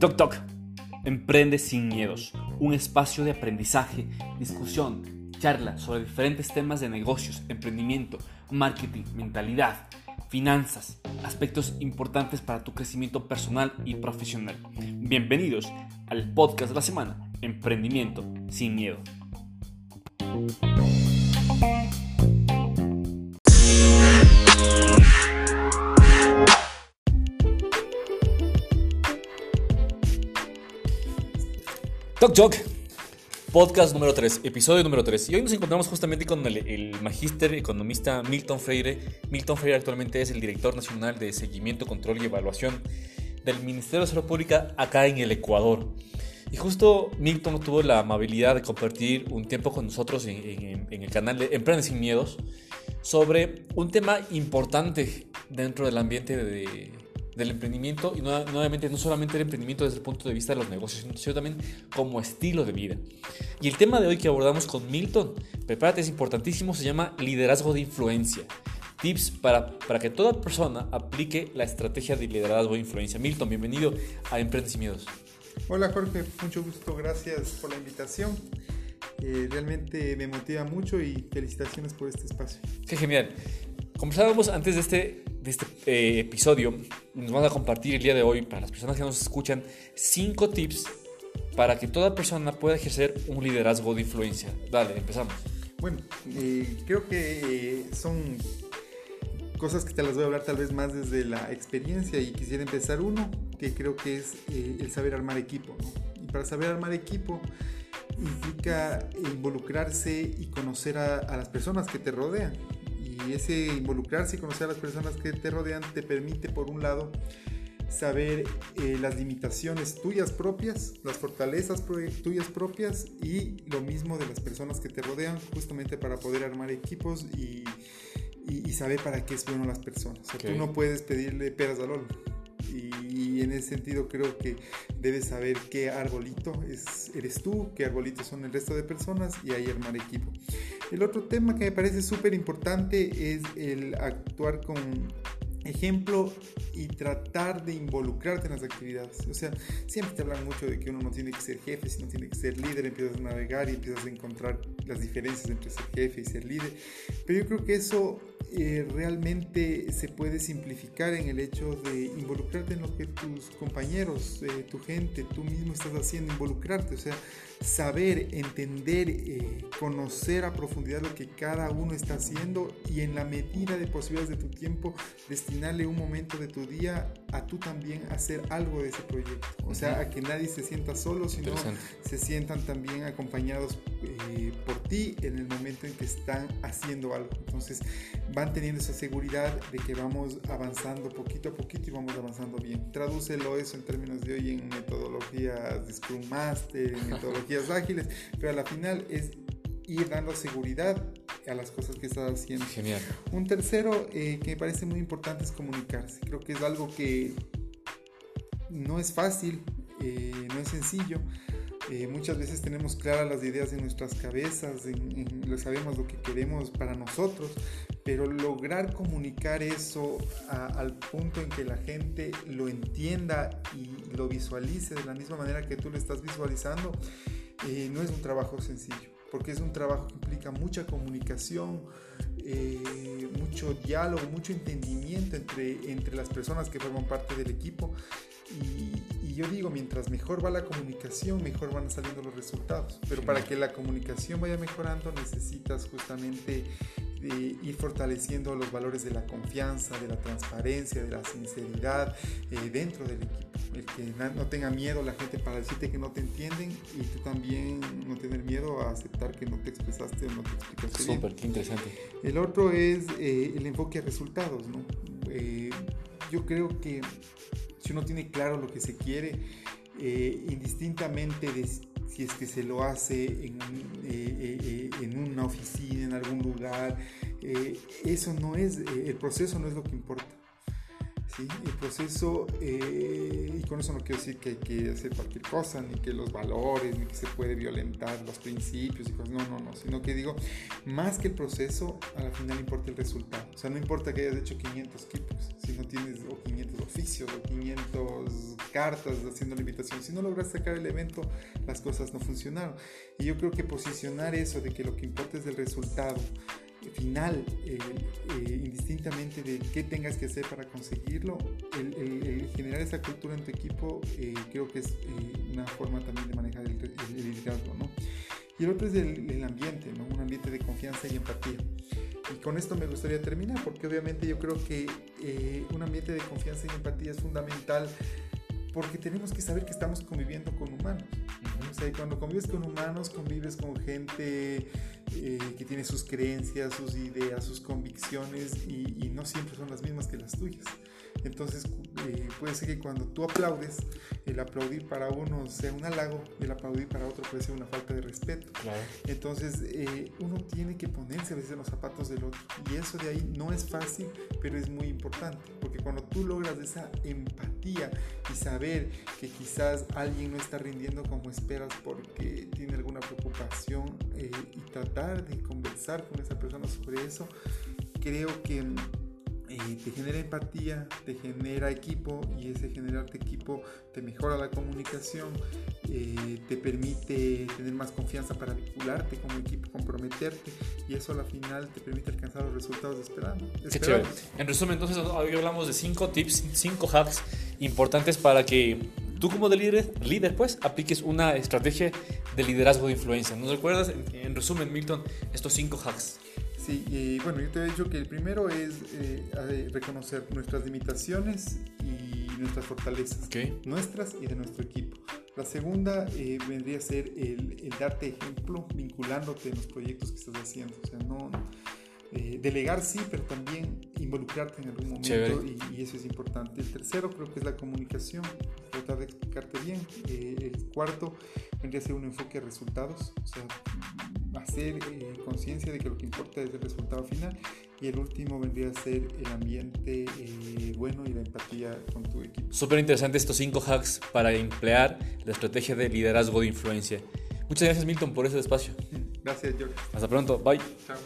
Toc Toc, Emprende sin miedos, un espacio de aprendizaje, discusión, charla sobre diferentes temas de negocios, emprendimiento, marketing, mentalidad, finanzas, aspectos importantes para tu crecimiento personal y profesional. Bienvenidos al podcast de la semana, Emprendimiento sin miedo. Toc Toc, podcast número 3, episodio número 3. Y hoy nos encontramos justamente con el, el magíster economista Milton Freire. Milton Freire actualmente es el director nacional de seguimiento, control y evaluación del Ministerio de Salud Pública acá en el Ecuador. Y justo Milton tuvo la amabilidad de compartir un tiempo con nosotros en, en el canal de Emprende sin Miedos sobre un tema importante dentro del ambiente de, del emprendimiento y nuevamente no solamente el emprendimiento desde el punto de vista de los negocios, sino también como estilo de vida. Y el tema de hoy que abordamos con Milton, prepárate, es importantísimo, se llama liderazgo de influencia. Tips para, para que toda persona aplique la estrategia de liderazgo de influencia. Milton, bienvenido a Emprendes y Miedos. Hola Jorge, mucho gusto, gracias por la invitación. Eh, realmente me motiva mucho y felicitaciones por este espacio. Qué genial. Conversábamos antes de este, de este eh, episodio, nos vamos a compartir el día de hoy, para las personas que nos escuchan, cinco tips para que toda persona pueda ejercer un liderazgo de influencia. Dale, empezamos. Bueno, eh, creo que eh, son cosas que te las voy a hablar tal vez más desde la experiencia y quisiera empezar uno, que creo que es el saber armar equipo. Y para saber armar equipo implica involucrarse y conocer a las personas que te rodean y ese involucrarse y conocer a las personas que te rodean te permite, por un lado, saber eh, las limitaciones tuyas propias, las fortalezas tuyas propias y lo mismo de las personas que te rodean, justamente para poder armar equipos y, y, saber para qué es bueno las personas. tú no puedes pedirle peras al olmo y en ese sentido creo que debes saber qué arbolito es, eres tú, qué arbolitos son el resto de personas y ahí armar equipo. El otro tema que me parece súper importante es el actuar con ejemplo y tratar de involucrarte en las actividades. O sea, siempre te hablan mucho de que uno no tiene que ser jefe, sino tiene que ser líder, empiezas a navegar y empiezas a encontrar las diferencias entre ser jefe y ser líder. Pero yo creo que eso eh, realmente se puede simplificar en el hecho de involucrarte en lo que tus compañeros, eh, tu gente, tú mismo estás haciendo, involucrarte, o sea, saber, entender, eh, conocer a profundidad lo que cada uno está haciendo y en la medida de posibilidades de tu tiempo, destinarle un momento de tu día a tú también hacer algo de ese proyecto. O sea, a que nadie se sienta solo, sino se sientan también acompañados por ti en el momento en que están haciendo algo. Entonces, van teniendo esa seguridad de que vamos avanzando poquito a poquito y vamos avanzando bien. Tradúcelo eso en términos de hoy en metodologías de Scrum Master, en metodologías ágiles, pero a la final es ir dando seguridad a las cosas que estás haciendo. Genial. Un tercero eh, que me parece muy importante es comunicarse. Creo que es algo que no es fácil, eh, no es sencillo. Eh, muchas veces tenemos claras las ideas en nuestras cabezas, en, sabemos lo que queremos para nosotros, pero lograr comunicar eso al punto en que la gente lo entienda y lo visualice de la misma manera que tú lo estás visualizando, eh, no es un trabajo sencillo, porque es un trabajo que implica mucha comunicación, eh, mucho diálogo, mucho entendimiento entre, entre las personas que forman parte del equipo. Y, yo digo, mientras mejor va la comunicación, mejor van saliendo los resultados. Pero para que la comunicación vaya mejorando, necesitas justamente de ir fortaleciendo los valores de la confianza, de la transparencia, de la sinceridad eh, dentro del equipo. El que no tenga miedo la gente para decirte que no te entienden y tú también no tener miedo a aceptar que no te expresaste o no te explicaste Súper, qué interesante. El otro es eh, el enfoque a resultados. ¿no? Eh, yo creo que si uno tiene claro lo que se quiere, indistintamente de si es que se lo hace en, eh, eh, eh, en una oficina, en algún lugar, eso no es, el proceso no es lo que importa. ¿Sí? El proceso, eh, y con eso no quiero decir que hay que hacer cualquier cosa, ni que los valores, ni que se puede violentar los principios y cosas, no, no, no, sino que digo, más que el proceso, a la final importa el resultado. O sea, no importa que hayas hecho 500 equipos, si no tienes o 500 oficios o 500 cartas haciendo la invitación, si no logras sacar el evento, las cosas no funcionaron. Y yo creo que posicionar eso de que lo que importa es el resultado, final, eh, eh, indistintamente de qué tengas que hacer para conseguirlo, el, generar esa cultura en tu equipo eh, creo que es una forma también de manejar el, liderazgo, ¿no? Y el otro es el, ambiente, ¿no? Un ambiente de confianza y empatía. Y con esto me gustaría terminar, porque obviamente yo creo que un ambiente de confianza y empatía es fundamental porque tenemos que saber que estamos conviviendo con humanos. O sea, cuando convives con humanos, convives con gente eh, que tiene sus creencias, sus ideas, sus convicciones y, no siempre son las mismas que las tuyas. Entonces eh, puede ser que cuando tú aplaudes, el aplaudir para uno sea un halago el aplaudir para otro puede ser una falta de respeto. Entonces eh, uno tiene que ponerse a veces en los zapatos del otro y eso de ahí no es fácil, pero es muy importante porque cuando tú logras esa empatía y saber que quizás alguien no está rindiendo como esperas porque tiene alguna preocupación tratar de conversar con esa persona sobre eso, creo que eh, te genera empatía, te genera equipo y ese generarte equipo te mejora la comunicación, eh, te permite tener más confianza para vincularte como equipo, comprometerte y eso a la final te permite alcanzar los resultados esperados. En resumen, entonces hoy hablamos de cinco tips, cinco hacks importantes para que tú como de líder, líder pues apliques una estrategia de liderazgo de influencia. ¿Nos recuerdas en resumen, Milton, estos cinco hacks? Sí, y bueno, yo te he dicho que el primero es eh, reconocer nuestras limitaciones y nuestras fortalezas, nuestras y de nuestro equipo. La segunda eh, vendría a ser el, darte ejemplo vinculándote en los proyectos que estás haciendo. O sea, no, eh, delegar sí, pero también involucrarte en algún momento y, eso es importante. El tercero creo que es la comunicación, tratar de explicarte bien. el cuarto vendría a ser un enfoque a resultados, o sea, hacer eh, conciencia de que lo que importa es el resultado final y el último vendría a ser el ambiente eh, bueno y la empatía con tu equipo. Súper interesante estos cinco hacks para emplear la estrategia de liderazgo de influencia. Muchas gracias Milton por ese espacio. Gracias George. Hasta pronto. Bye. Chao.